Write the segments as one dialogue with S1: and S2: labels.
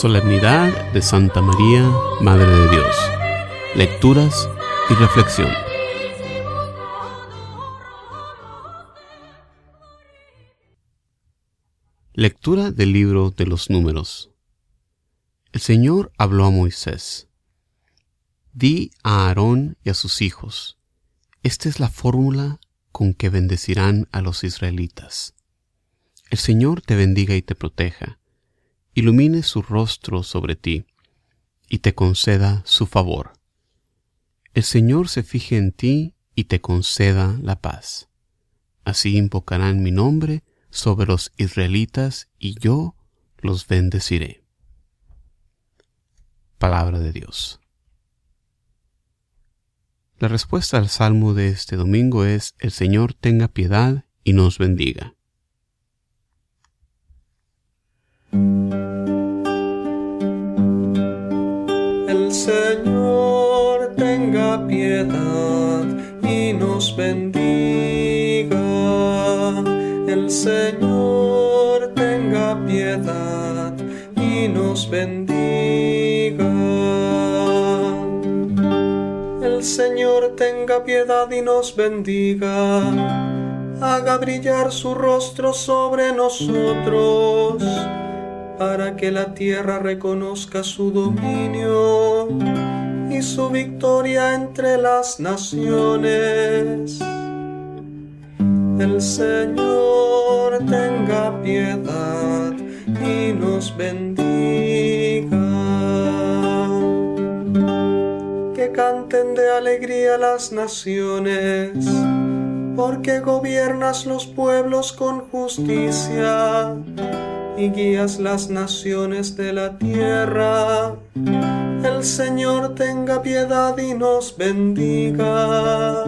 S1: Solemnidad de Santa María, Madre de Dios. Lecturas y reflexión. Lectura del libro de los números. El Señor habló a Moisés. Di a Aarón y a sus hijos, esta es la fórmula con que bendecirán a los israelitas. El Señor te bendiga y te proteja, ilumine su rostro sobre ti y te conceda su favor. El Señor se fije en ti y te conceda la paz. Así invocarán mi nombre sobre los israelitas y yo los bendeciré. Palabra de Dios. La respuesta al salmo de este domingo es El Señor tenga piedad y nos bendiga.
S2: Y nos bendiga. El Señor tenga piedad y nos bendiga. El Señor tenga piedad y nos bendiga. Haga brillar su rostro sobre nosotros para que la tierra reconozca su dominio y su victoria entre las naciones. El Señor tenga piedad y nos bendiga. Que canten de alegría las naciones, porque gobiernas los pueblos con justicia y guías las naciones de la tierra. El Señor tenga piedad y nos bendiga.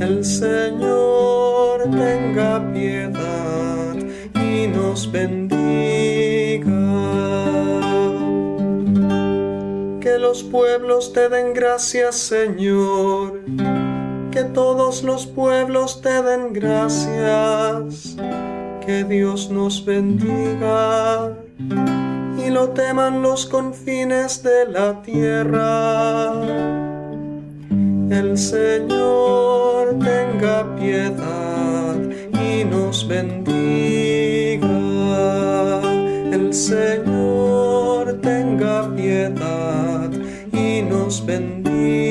S2: El Señor tenga piedad y nos bendiga. Que los pueblos te den gracias, Señor. Que todos los pueblos te den gracias que Dios nos bendiga lo teman los confines de la tierra. El Señor tenga piedad y nos bendiga. El Señor tenga piedad y nos bendiga.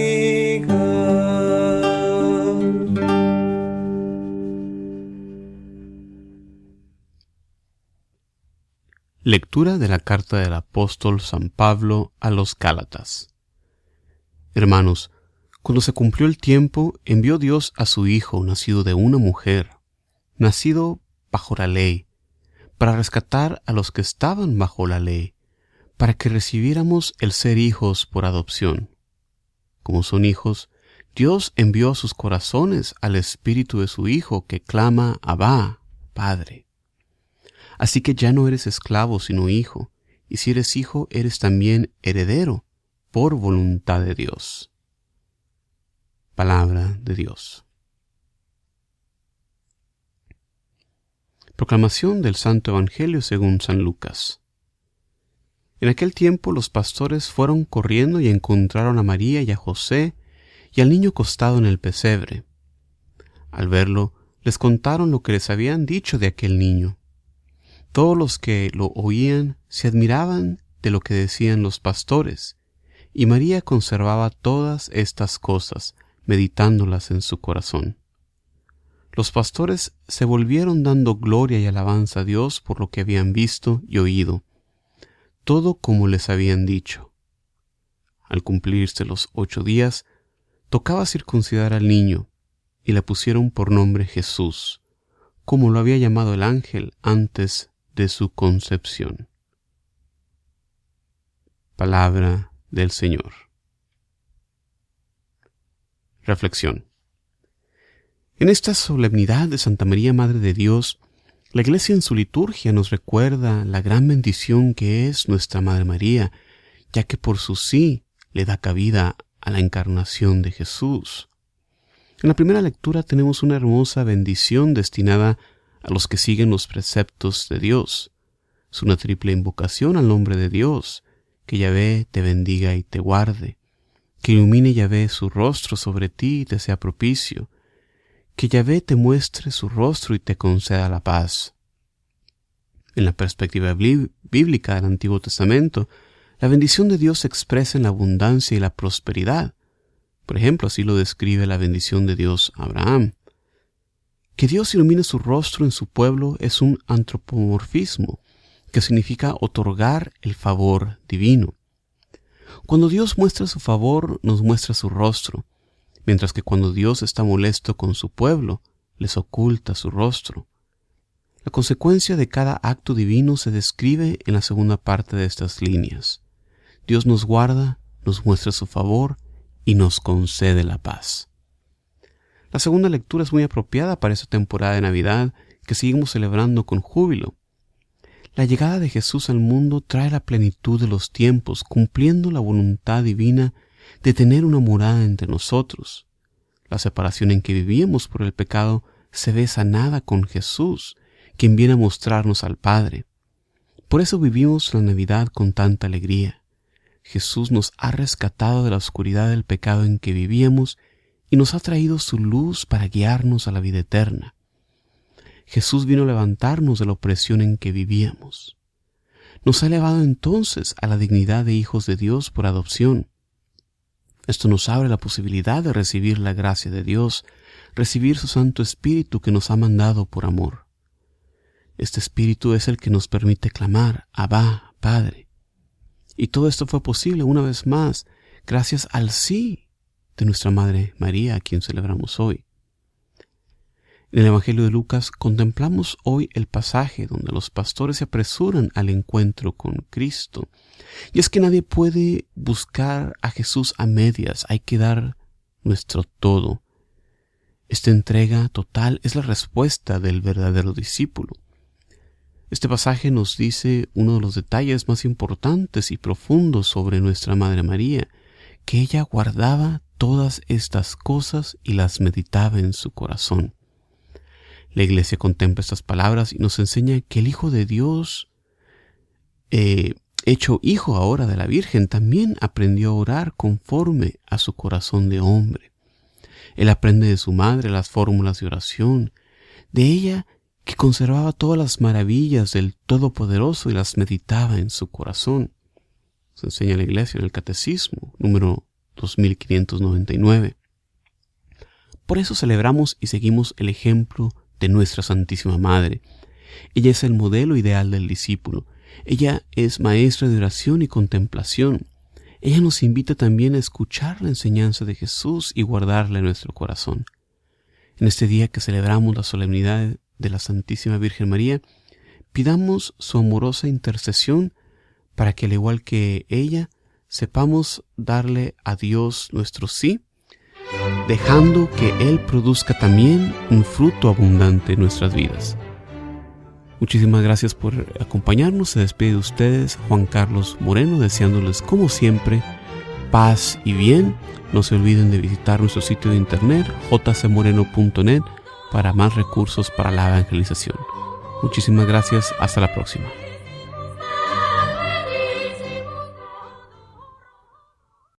S1: Lectura de la carta del apóstol San Pablo a los Gálatas. Hermanos, cuando se cumplió el tiempo, envió Dios a su Hijo, nacido de una mujer, nacido bajo la ley, para rescatar a los que estaban bajo la ley, para que recibiéramos el ser hijos por adopción. Como son hijos, Dios envió a sus corazones al Espíritu de su Hijo que clama Abba, Padre. Así que ya no eres esclavo, sino hijo, y si eres hijo, eres también heredero, por voluntad de Dios. Palabra de Dios. Proclamación del Santo Evangelio según San Lucas. En aquel tiempo los pastores fueron corriendo y encontraron a María y a José y al niño acostado en el pesebre. Al verlo, les contaron lo que les habían dicho de aquel niño. Todos los que lo oían se admiraban de lo que decían los pastores, y María conservaba todas estas cosas, meditándolas en su corazón. Los pastores se volvieron dando gloria y alabanza a Dios por lo que habían visto y oído, todo como les habían dicho. Al cumplirse los ocho días, tocaba circuncidar al niño, y le pusieron por nombre Jesús, como lo había llamado el ángel antes de su concepción. Palabra del Señor. Reflexión. En esta solemnidad de Santa María Madre de Dios, la Iglesia en su liturgia nos recuerda la gran bendición que es nuestra Madre María, ya que por su sí le da cabida a la encarnación de Jesús. En la primera lectura tenemos una hermosa bendición destinada a los que siguen los preceptos de Dios. Es una triple invocación al nombre de Dios, que Yahvé te bendiga y te guarde, que ilumine Yahvé su rostro sobre ti y te sea propicio, que Yahvé te muestre su rostro y te conceda la paz. En la perspectiva bíblica del Antiguo Testamento, la bendición de Dios se expresa en la abundancia y la prosperidad. Por ejemplo, así lo describe la bendición de Dios a Abraham. Que Dios ilumine su rostro en su pueblo es un antropomorfismo, que significa otorgar el favor divino. Cuando Dios muestra su favor, nos muestra su rostro, mientras que cuando Dios está molesto con su pueblo, les oculta su rostro. La consecuencia de cada acto divino se describe en la segunda parte de estas líneas. Dios nos guarda, nos muestra su favor y nos concede la paz. La segunda lectura es muy apropiada para esta temporada de Navidad que seguimos celebrando con júbilo. La llegada de Jesús al mundo trae la plenitud de los tiempos, cumpliendo la voluntad divina de tener una morada entre nosotros. La separación en que vivíamos por el pecado se ve sanada con Jesús, quien viene a mostrarnos al Padre. Por eso vivimos la Navidad con tanta alegría. Jesús nos ha rescatado de la oscuridad del pecado en que vivíamos y nos ha traído su luz para guiarnos a la vida eterna. Jesús vino a levantarnos de la opresión en que vivíamos. Nos ha elevado entonces a la dignidad de hijos de Dios por adopción. Esto nos abre la posibilidad de recibir la gracia de Dios, recibir su Santo Espíritu que nos ha mandado por amor. Este Espíritu es el que nos permite clamar, Abba, Padre. Y todo esto fue posible una vez más gracias al sí de nuestra Madre María, a quien celebramos hoy. En el Evangelio de Lucas contemplamos hoy el pasaje donde los pastores se apresuran al encuentro con Cristo. Y es que nadie puede buscar a Jesús a medias, hay que dar nuestro todo. Esta entrega total es la respuesta del verdadero discípulo. Este pasaje nos dice uno de los detalles más importantes y profundos sobre nuestra Madre María, que ella guardaba todas estas cosas y las meditaba en su corazón. La iglesia contempla estas palabras y nos enseña que el Hijo de Dios, eh, hecho hijo ahora de la Virgen, también aprendió a orar conforme a su corazón de hombre. Él aprende de su madre las fórmulas de oración, de ella que conservaba todas las maravillas del Todopoderoso y las meditaba en su corazón. Se enseña la iglesia en el Catecismo, número 2599. Por eso celebramos y seguimos el ejemplo de nuestra Santísima Madre. Ella es el modelo ideal del discípulo. Ella es maestra de oración y contemplación. Ella nos invita también a escuchar la enseñanza de Jesús y guardarla en nuestro corazón. En este día que celebramos la solemnidad de la Santísima Virgen María, pidamos su amorosa intercesión para que al igual que ella, sepamos darle a Dios nuestro sí, dejando que Él produzca también un fruto abundante en nuestras vidas. Muchísimas gracias por acompañarnos. Se despide de ustedes Juan Carlos Moreno, deseándoles como siempre paz y bien. No se olviden de visitar nuestro sitio de internet jcmoreno.net para más recursos para la evangelización. Muchísimas gracias. Hasta la próxima.